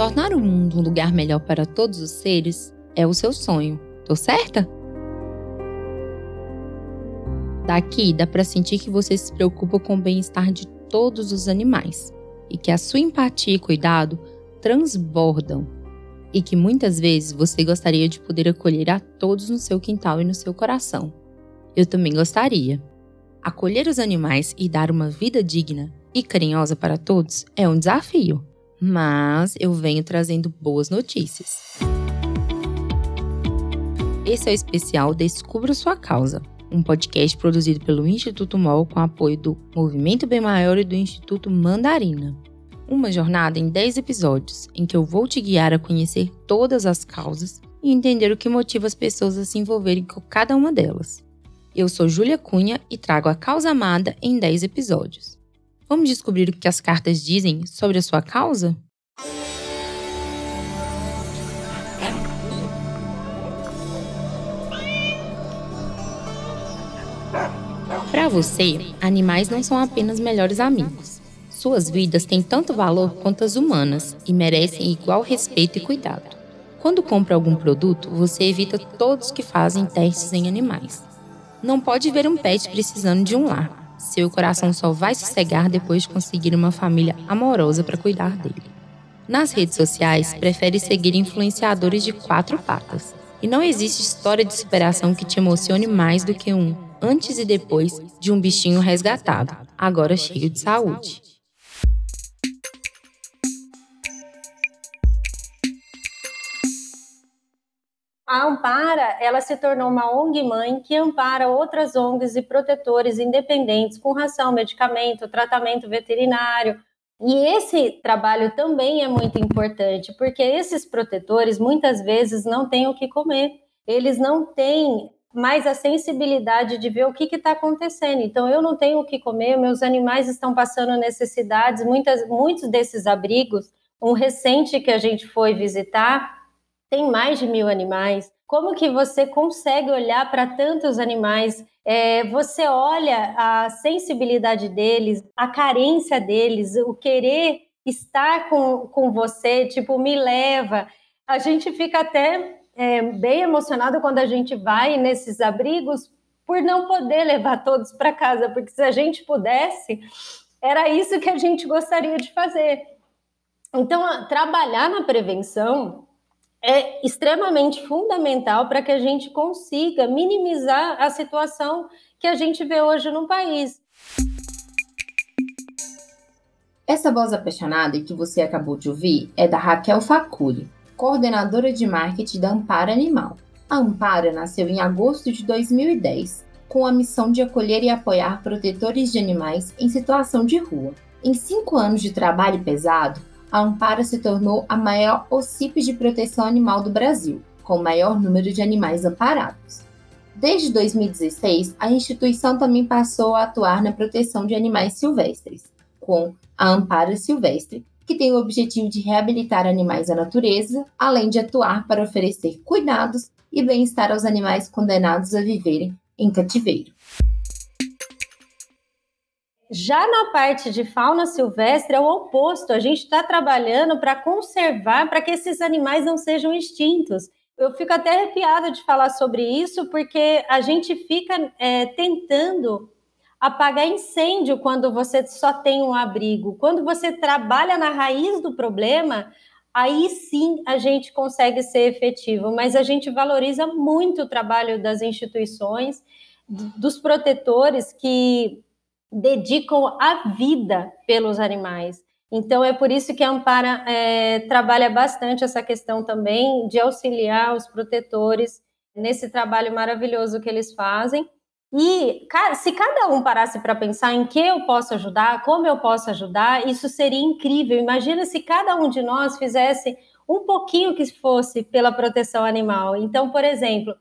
Tornar o mundo um lugar melhor para todos os seres é o seu sonho. Tô certa? Daqui dá para sentir que você se preocupa com o bem-estar de todos os animais e que a sua empatia e cuidado transbordam e que muitas vezes você gostaria de poder acolher a todos no seu quintal e no seu coração. Eu também gostaria. Acolher os animais e dar uma vida digna e carinhosa para todos é um desafio mas eu venho trazendo boas notícias. Esse é o especial Descubra Sua Causa, um podcast produzido pelo Instituto MOL com apoio do Movimento Bem Maior e do Instituto Mandarina. Uma jornada em 10 episódios em que eu vou te guiar a conhecer todas as causas e entender o que motiva as pessoas a se envolverem com cada uma delas. Eu sou Júlia Cunha e trago a causa amada em 10 episódios. Vamos descobrir o que as cartas dizem sobre a sua causa? Para você, animais não são apenas melhores amigos. Suas vidas têm tanto valor quanto as humanas e merecem igual respeito e cuidado. Quando compra algum produto, você evita todos que fazem testes em animais. Não pode ver um pet precisando de um lar, seu coração só vai sossegar depois de conseguir uma família amorosa para cuidar dele. Nas redes sociais, prefere seguir influenciadores de quatro patas. E não existe história de superação que te emocione mais do que um antes e depois de um bichinho resgatado, agora cheio de saúde. A Ampara, ela se tornou uma ONG mãe que ampara outras ONGs e protetores independentes com ração, medicamento, tratamento veterinário. E esse trabalho também é muito importante, porque esses protetores muitas vezes não têm o que comer. Eles não têm mais a sensibilidade de ver o que está acontecendo. Então, eu não tenho o que comer, meus animais estão passando necessidades. Muitas, muitos desses abrigos, um recente que a gente foi visitar, tem mais de mil animais. Como que você consegue olhar para tantos animais? É, você olha a sensibilidade deles, a carência deles, o querer estar com, com você, tipo, me leva. A gente fica até é, bem emocionado quando a gente vai nesses abrigos por não poder levar todos para casa, porque se a gente pudesse, era isso que a gente gostaria de fazer. Então, trabalhar na prevenção é extremamente fundamental para que a gente consiga minimizar a situação que a gente vê hoje no país. Essa voz apaixonada que você acabou de ouvir é da Raquel Facuri, coordenadora de marketing da Ampara Animal. A Ampara nasceu em agosto de 2010 com a missão de acolher e apoiar protetores de animais em situação de rua. Em cinco anos de trabalho pesado, a Ampara se tornou a maior OCIP de proteção animal do Brasil, com o maior número de animais amparados. Desde 2016, a instituição também passou a atuar na proteção de animais silvestres, com a Ampara Silvestre, que tem o objetivo de reabilitar animais à natureza, além de atuar para oferecer cuidados e bem-estar aos animais condenados a viverem em cativeiro. Já na parte de fauna silvestre é o oposto. A gente está trabalhando para conservar, para que esses animais não sejam extintos. Eu fico até arrepiada de falar sobre isso, porque a gente fica é, tentando apagar incêndio quando você só tem um abrigo. Quando você trabalha na raiz do problema, aí sim a gente consegue ser efetivo. Mas a gente valoriza muito o trabalho das instituições, dos protetores que dedicam a vida pelos animais. Então, é por isso que a Ampara é, trabalha bastante essa questão também de auxiliar os protetores nesse trabalho maravilhoso que eles fazem. E se cada um parasse para pensar em que eu posso ajudar, como eu posso ajudar, isso seria incrível. Imagina se cada um de nós fizesse um pouquinho que fosse pela proteção animal. Então, por exemplo,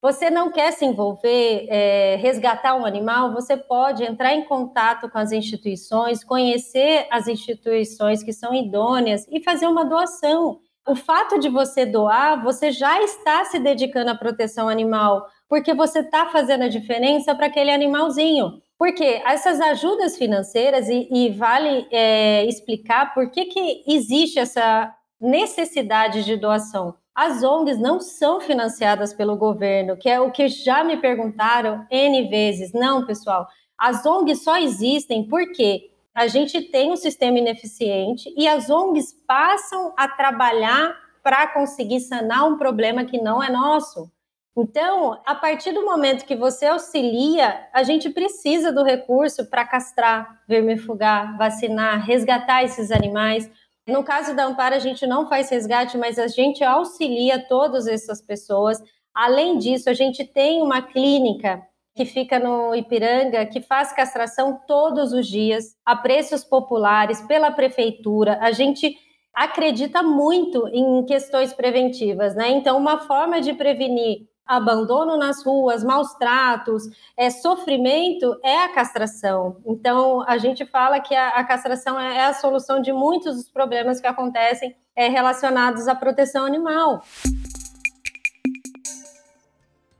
você não quer se envolver, é, resgatar um animal, você pode entrar em contato com as instituições, conhecer as instituições que são idôneas e fazer uma doação. O fato de você doar, você já está se dedicando à proteção animal, porque você está fazendo a diferença para aquele animalzinho. Porque essas ajudas financeiras, e, e vale é, explicar por que, que existe essa necessidade de doação. As ONGs não são financiadas pelo governo, que é o que já me perguntaram N vezes. Não, pessoal, as ONGs só existem porque a gente tem um sistema ineficiente e as ONGs passam a trabalhar para conseguir sanar um problema que não é nosso. Então, a partir do momento que você auxilia, a gente precisa do recurso para castrar, vermifugar, vacinar, resgatar esses animais. No caso da Amparo, a gente não faz resgate, mas a gente auxilia todas essas pessoas. Além disso, a gente tem uma clínica que fica no Ipiranga, que faz castração todos os dias, a preços populares, pela prefeitura. A gente acredita muito em questões preventivas, né? Então, uma forma de prevenir abandono nas ruas, maus tratos, é, sofrimento, é a castração. Então, a gente fala que a, a castração é, é, a solução de muitos dos problemas que acontecem é, relacionados à proteção animal.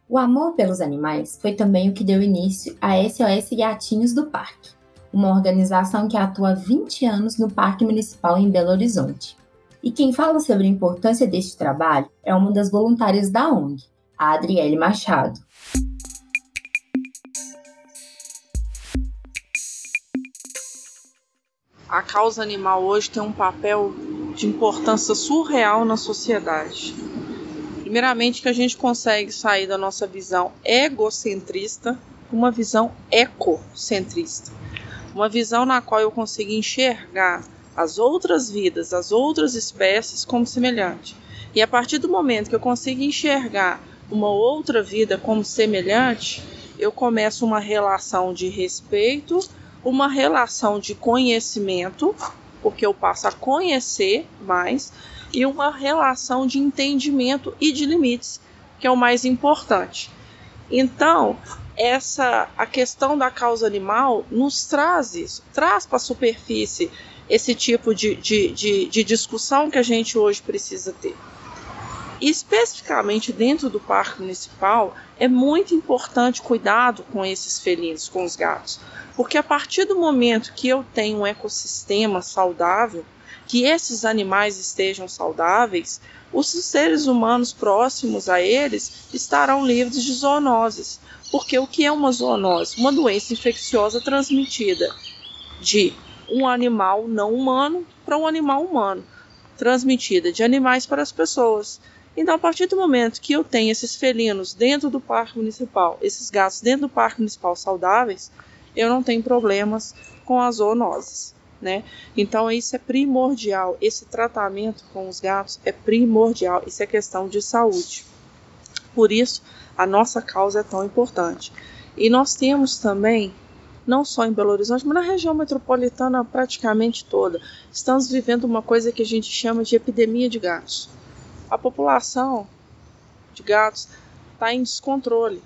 O amor pelos animais foi também o que deu início à SOS Gatinhos do Parque, uma organização que atua há 20 anos no Parque Municipal em Belo Horizonte. E quem fala sobre a importância deste trabalho é uma das voluntárias da ONG, Adriele Machado. A causa animal hoje tem um papel de importância surreal na sociedade. Primeiramente, que a gente consegue sair da nossa visão egocentrista para uma visão ecocentrista. Uma visão na qual eu consigo enxergar as outras vidas, as outras espécies como semelhante. E a partir do momento que eu consigo enxergar uma outra vida como semelhante, eu começo uma relação de respeito, uma relação de conhecimento, porque eu passo a conhecer mais, e uma relação de entendimento e de limites, que é o mais importante. Então, essa a questão da causa animal nos traz isso, traz para a superfície esse tipo de, de, de, de discussão que a gente hoje precisa ter. Especificamente dentro do parque municipal, é muito importante cuidado com esses felinos, com os gatos, porque a partir do momento que eu tenho um ecossistema saudável, que esses animais estejam saudáveis, os seres humanos próximos a eles estarão livres de zoonoses. Porque o que é uma zoonose? Uma doença infecciosa transmitida de um animal não humano para um animal humano, transmitida de animais para as pessoas. Então, a partir do momento que eu tenho esses felinos dentro do parque municipal, esses gatos dentro do parque municipal saudáveis, eu não tenho problemas com as zoonoses. Né? Então, isso é primordial. Esse tratamento com os gatos é primordial. Isso é questão de saúde. Por isso, a nossa causa é tão importante. E nós temos também, não só em Belo Horizonte, mas na região metropolitana praticamente toda, estamos vivendo uma coisa que a gente chama de epidemia de gatos a população de gatos está em descontrole.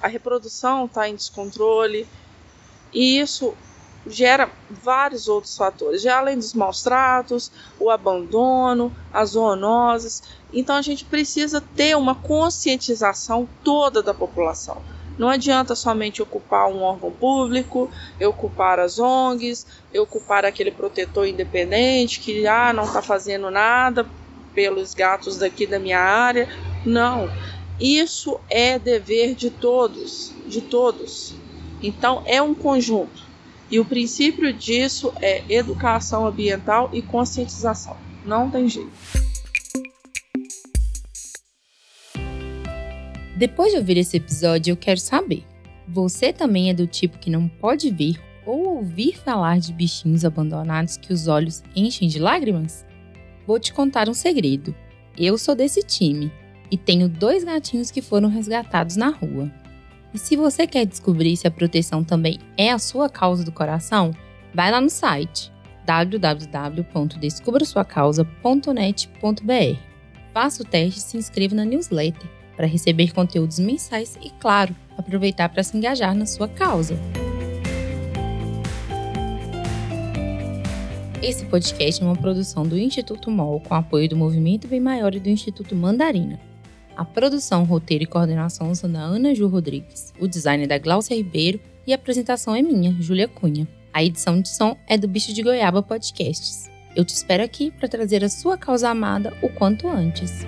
A reprodução está em descontrole e isso gera vários outros fatores, já além dos maus tratos, o abandono, as zoonoses. Então a gente precisa ter uma conscientização toda da população. Não adianta somente ocupar um órgão público, ocupar as ONGs, ocupar aquele protetor independente que ah, não está fazendo nada pelos gatos daqui da minha área. Não. Isso é dever de todos, de todos. Então é um conjunto. E o princípio disso é educação ambiental e conscientização. Não tem jeito. Depois de ouvir esse episódio, eu quero saber: você também é do tipo que não pode ver ou ouvir falar de bichinhos abandonados que os olhos enchem de lágrimas? Vou te contar um segredo. Eu sou desse time e tenho dois gatinhos que foram resgatados na rua. E se você quer descobrir se a proteção também é a sua causa do coração, vai lá no site www.descubrasuacausa.net.br. Faça o teste e se inscreva na newsletter para receber conteúdos mensais e, claro, aproveitar para se engajar na sua causa. Esse podcast é uma produção do Instituto MOL com apoio do Movimento Bem Maior e do Instituto Mandarina. A produção, roteiro e coordenação são da Ana Ju Rodrigues, o design é da Glaucia Ribeiro e a apresentação é minha, Júlia Cunha. A edição de som é do Bicho de Goiaba Podcasts. Eu te espero aqui para trazer a sua causa amada o quanto antes.